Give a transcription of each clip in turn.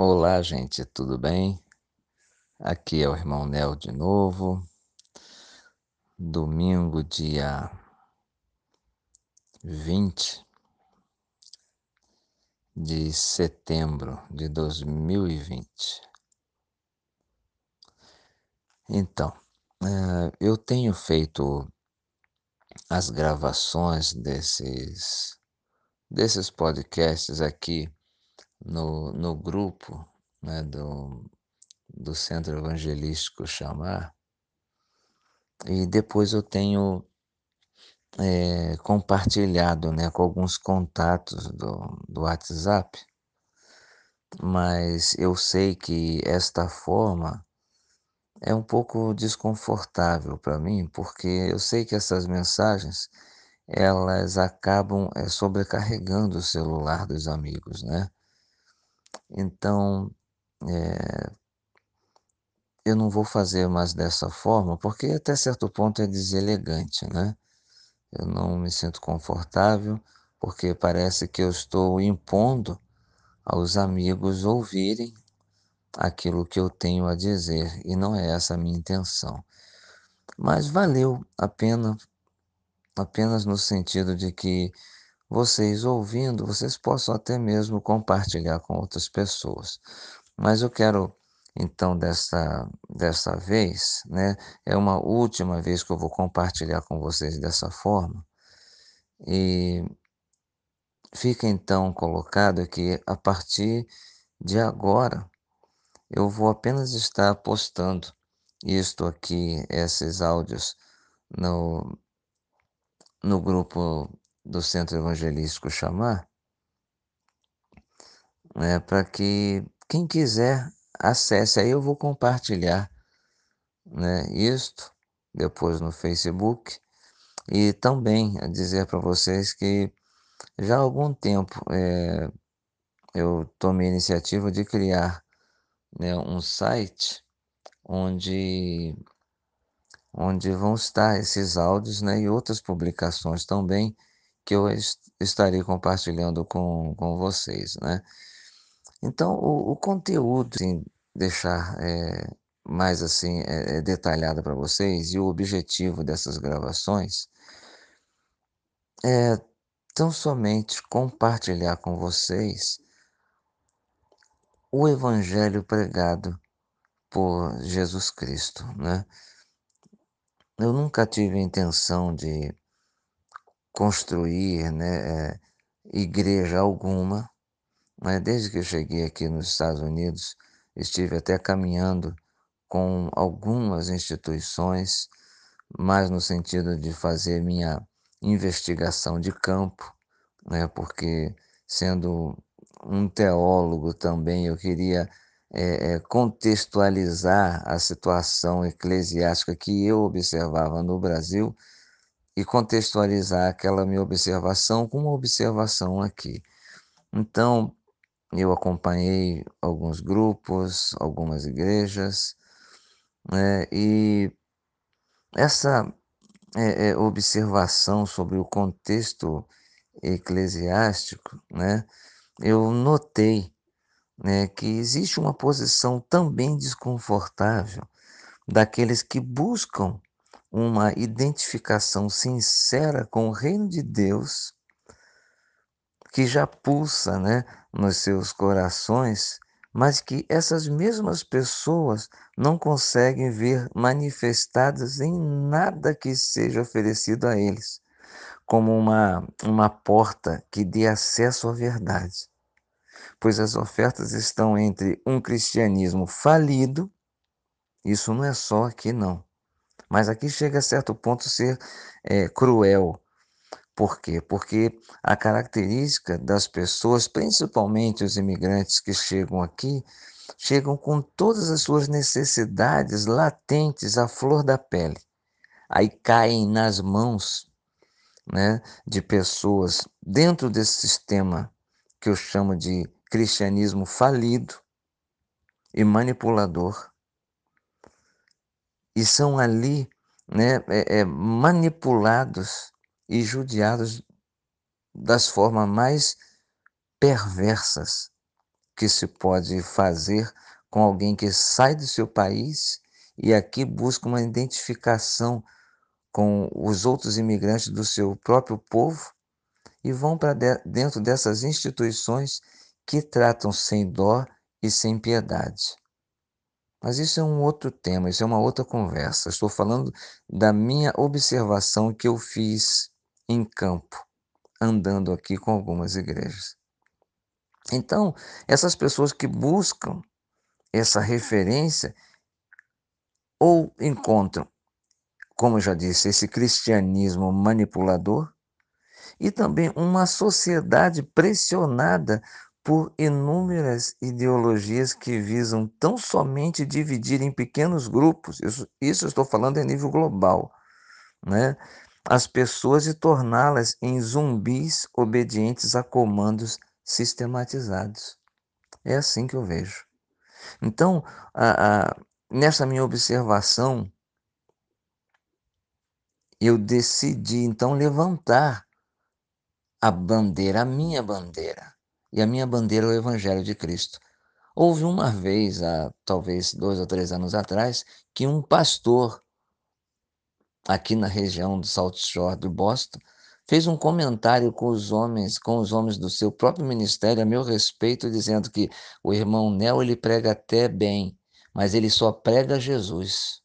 Olá, gente, tudo bem? Aqui é o irmão Nel de novo. Domingo, dia 20 de setembro de 2020. Então, eh, eu tenho feito as gravações desses, desses podcasts aqui no, no grupo né, do, do Centro Evangelístico Chamar, e depois eu tenho é, compartilhado né, com alguns contatos do, do WhatsApp, mas eu sei que esta forma é um pouco desconfortável para mim, porque eu sei que essas mensagens elas acabam é, sobrecarregando o celular dos amigos, né? Então, é, eu não vou fazer mais dessa forma, porque até certo ponto é deselegante, né? Eu não me sinto confortável, porque parece que eu estou impondo aos amigos ouvirem aquilo que eu tenho a dizer, e não é essa a minha intenção. Mas valeu a pena, apenas no sentido de que vocês ouvindo, vocês possam até mesmo compartilhar com outras pessoas. Mas eu quero então dessa dessa vez, né, é uma última vez que eu vou compartilhar com vocês dessa forma. E fica então colocado que a partir de agora eu vou apenas estar postando isto aqui, esses áudios no no grupo do Centro Evangelístico Chamar, né, para que quem quiser acesse. Aí eu vou compartilhar né, isto depois no Facebook e também dizer para vocês que já há algum tempo é, eu tomei a iniciativa de criar né, um site onde onde vão estar esses áudios né, e outras publicações também que eu est estarei compartilhando com, com vocês, né? Então, o, o conteúdo, assim, deixar é, mais assim é, detalhado para vocês e o objetivo dessas gravações é tão somente compartilhar com vocês o evangelho pregado por Jesus Cristo, né? Eu nunca tive a intenção de construir né, é, igreja alguma, mas desde que eu cheguei aqui nos Estados Unidos, estive até caminhando com algumas instituições, mais no sentido de fazer minha investigação de campo, né, porque sendo um teólogo também, eu queria é, contextualizar a situação eclesiástica que eu observava no Brasil e contextualizar aquela minha observação com uma observação aqui. Então, eu acompanhei alguns grupos, algumas igrejas, né, e essa é, é, observação sobre o contexto eclesiástico, né, eu notei né, que existe uma posição também desconfortável daqueles que buscam uma identificação sincera com o reino de Deus que já pulsa né, nos seus corações, mas que essas mesmas pessoas não conseguem ver manifestadas em nada que seja oferecido a eles, como uma, uma porta que dê acesso à verdade. Pois as ofertas estão entre um cristianismo falido, isso não é só aqui não, mas aqui chega a certo ponto ser é, cruel. Por quê? Porque a característica das pessoas, principalmente os imigrantes que chegam aqui, chegam com todas as suas necessidades latentes à flor da pele. Aí caem nas mãos né, de pessoas dentro desse sistema que eu chamo de cristianismo falido e manipulador, e são ali né, é, é, manipulados e judiados das formas mais perversas que se pode fazer com alguém que sai do seu país e aqui busca uma identificação com os outros imigrantes do seu próprio povo e vão para dentro dessas instituições que tratam sem dó e sem piedade. Mas isso é um outro tema, isso é uma outra conversa. Estou falando da minha observação que eu fiz em campo, andando aqui com algumas igrejas. Então, essas pessoas que buscam essa referência ou encontram, como eu já disse, esse cristianismo manipulador e também uma sociedade pressionada por inúmeras ideologias que visam tão somente dividir em pequenos grupos, isso, isso estou falando a nível global, né? as pessoas e torná-las em zumbis obedientes a comandos sistematizados. É assim que eu vejo. Então, a, a, nessa minha observação, eu decidi então levantar a bandeira, a minha bandeira, e a minha bandeira é o Evangelho de Cristo. Houve uma vez, há talvez dois ou três anos atrás, que um pastor aqui na região do South Shore do Boston fez um comentário com os homens, com os homens do seu próprio ministério a meu respeito, dizendo que o irmão Nel ele prega até bem, mas ele só prega Jesus.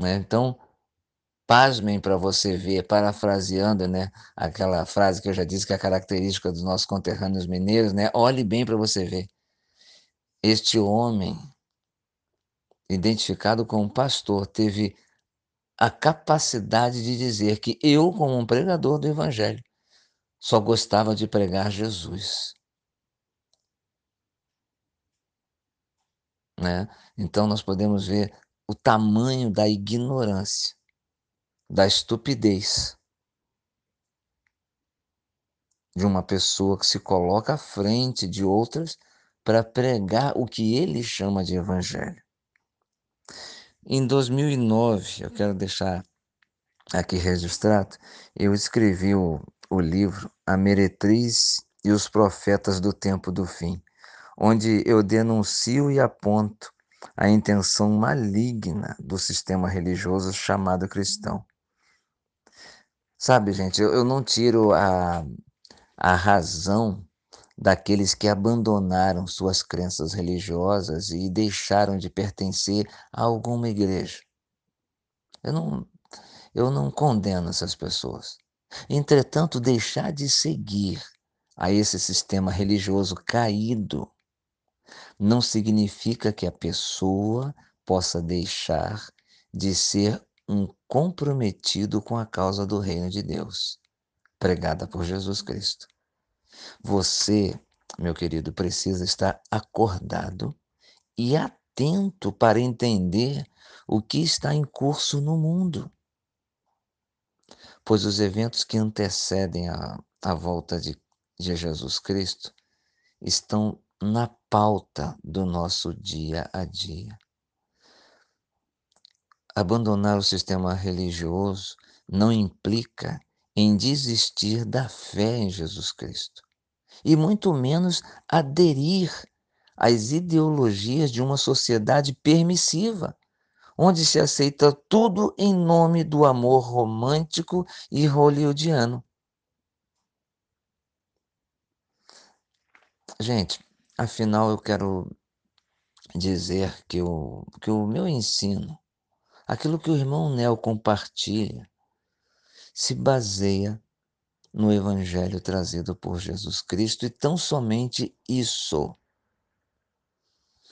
Né? Então, Pasmem para você ver, parafraseando né, aquela frase que eu já disse que é característica dos nossos conterrâneos mineiros, né? Olhe bem para você ver. Este homem, identificado como pastor, teve a capacidade de dizer que eu, como um pregador do Evangelho, só gostava de pregar Jesus. Né? Então, nós podemos ver o tamanho da ignorância da estupidez de uma pessoa que se coloca à frente de outras para pregar o que ele chama de evangelho. Em 2009, eu quero deixar aqui registrado, eu escrevi o, o livro A Meretriz e os Profetas do Tempo do Fim, onde eu denuncio e aponto a intenção maligna do sistema religioso chamado cristão Sabe, gente, eu, eu não tiro a, a razão daqueles que abandonaram suas crenças religiosas e deixaram de pertencer a alguma igreja. Eu não, eu não condeno essas pessoas. Entretanto, deixar de seguir a esse sistema religioso caído não significa que a pessoa possa deixar de ser um comprometido com a causa do reino de Deus, pregada por Jesus Cristo. Você, meu querido, precisa estar acordado e atento para entender o que está em curso no mundo. Pois os eventos que antecedem a, a volta de, de Jesus Cristo estão na pauta do nosso dia a dia. Abandonar o sistema religioso não implica em desistir da fé em Jesus Cristo, e muito menos aderir às ideologias de uma sociedade permissiva, onde se aceita tudo em nome do amor romântico e hollywoodiano. Gente, afinal eu quero dizer que o, que o meu ensino Aquilo que o irmão Nel compartilha se baseia no evangelho trazido por Jesus Cristo e tão somente isso.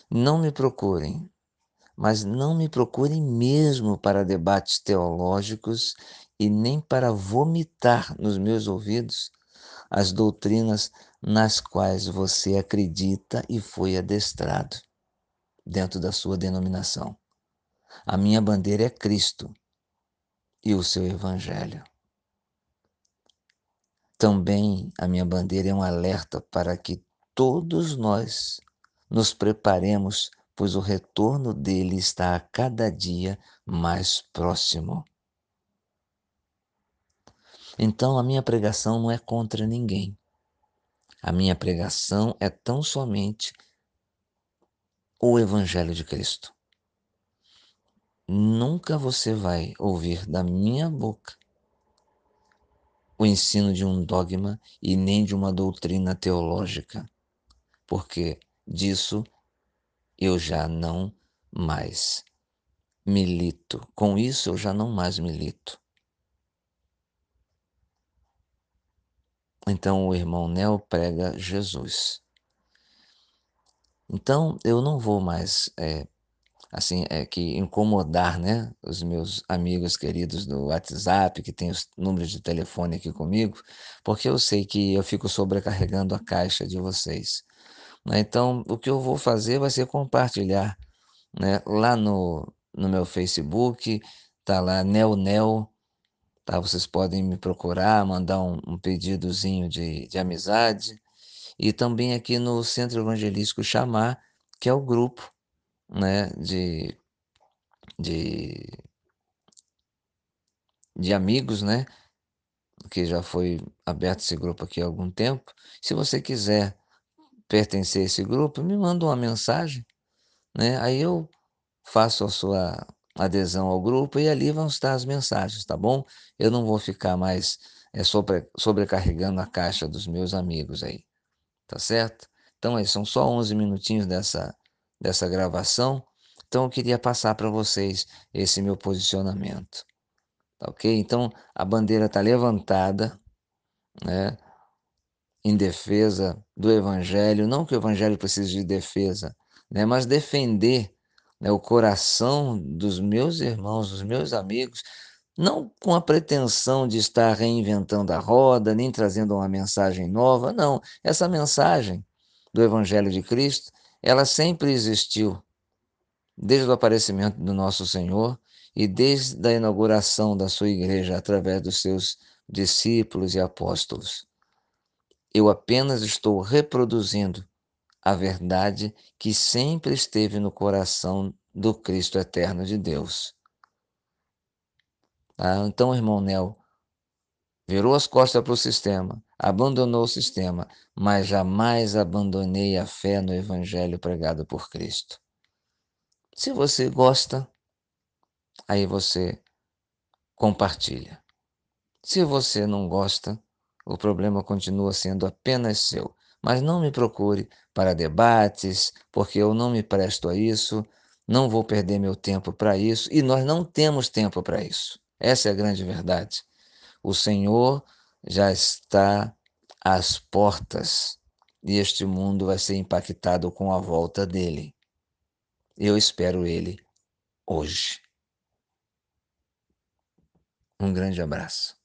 Não me procurem, mas não me procurem mesmo para debates teológicos e nem para vomitar nos meus ouvidos as doutrinas nas quais você acredita e foi adestrado dentro da sua denominação. A minha bandeira é Cristo e o seu Evangelho. Também a minha bandeira é um alerta para que todos nós nos preparemos, pois o retorno dele está a cada dia mais próximo. Então a minha pregação não é contra ninguém. A minha pregação é tão somente o Evangelho de Cristo. Nunca você vai ouvir da minha boca o ensino de um dogma e nem de uma doutrina teológica, porque disso eu já não mais milito. Com isso eu já não mais milito. Então o irmão Nel prega Jesus. Então eu não vou mais é, assim, é, que incomodar, né, os meus amigos queridos do WhatsApp, que tem os números de telefone aqui comigo, porque eu sei que eu fico sobrecarregando a caixa de vocês. Né? Então, o que eu vou fazer vai ser compartilhar, né, lá no, no meu Facebook, tá lá Nel tá? Vocês podem me procurar, mandar um, um pedidozinho de, de amizade, e também aqui no Centro Evangelístico Chamar, que é o grupo né, de, de, de amigos, né, que já foi aberto esse grupo aqui há algum tempo. Se você quiser pertencer a esse grupo, me manda uma mensagem, né, aí eu faço a sua adesão ao grupo e ali vão estar as mensagens, tá bom? Eu não vou ficar mais é, sobre, sobrecarregando a caixa dos meus amigos aí, tá certo? Então, aí são só 11 minutinhos dessa dessa gravação. Então eu queria passar para vocês esse meu posicionamento. Tá ok? Então a bandeira está levantada, né? Em defesa do Evangelho. Não que o Evangelho precise de defesa, né? Mas defender né, o coração dos meus irmãos, dos meus amigos, não com a pretensão de estar reinventando a roda, nem trazendo uma mensagem nova, não. Essa mensagem do Evangelho de Cristo ela sempre existiu, desde o aparecimento do nosso Senhor e desde a inauguração da sua igreja através dos seus discípulos e apóstolos. Eu apenas estou reproduzindo a verdade que sempre esteve no coração do Cristo eterno de Deus. Tá? Então, irmão Nel, virou as costas para o sistema, abandonou o sistema, mas jamais abandonei a fé no Evangelho pregado por Cristo. Se você gosta, aí você compartilha. Se você não gosta, o problema continua sendo apenas seu. Mas não me procure para debates, porque eu não me presto a isso, não vou perder meu tempo para isso e nós não temos tempo para isso. Essa é a grande verdade. O Senhor já está às portas e este mundo vai ser impactado com a volta dele. Eu espero ele hoje. Um grande abraço.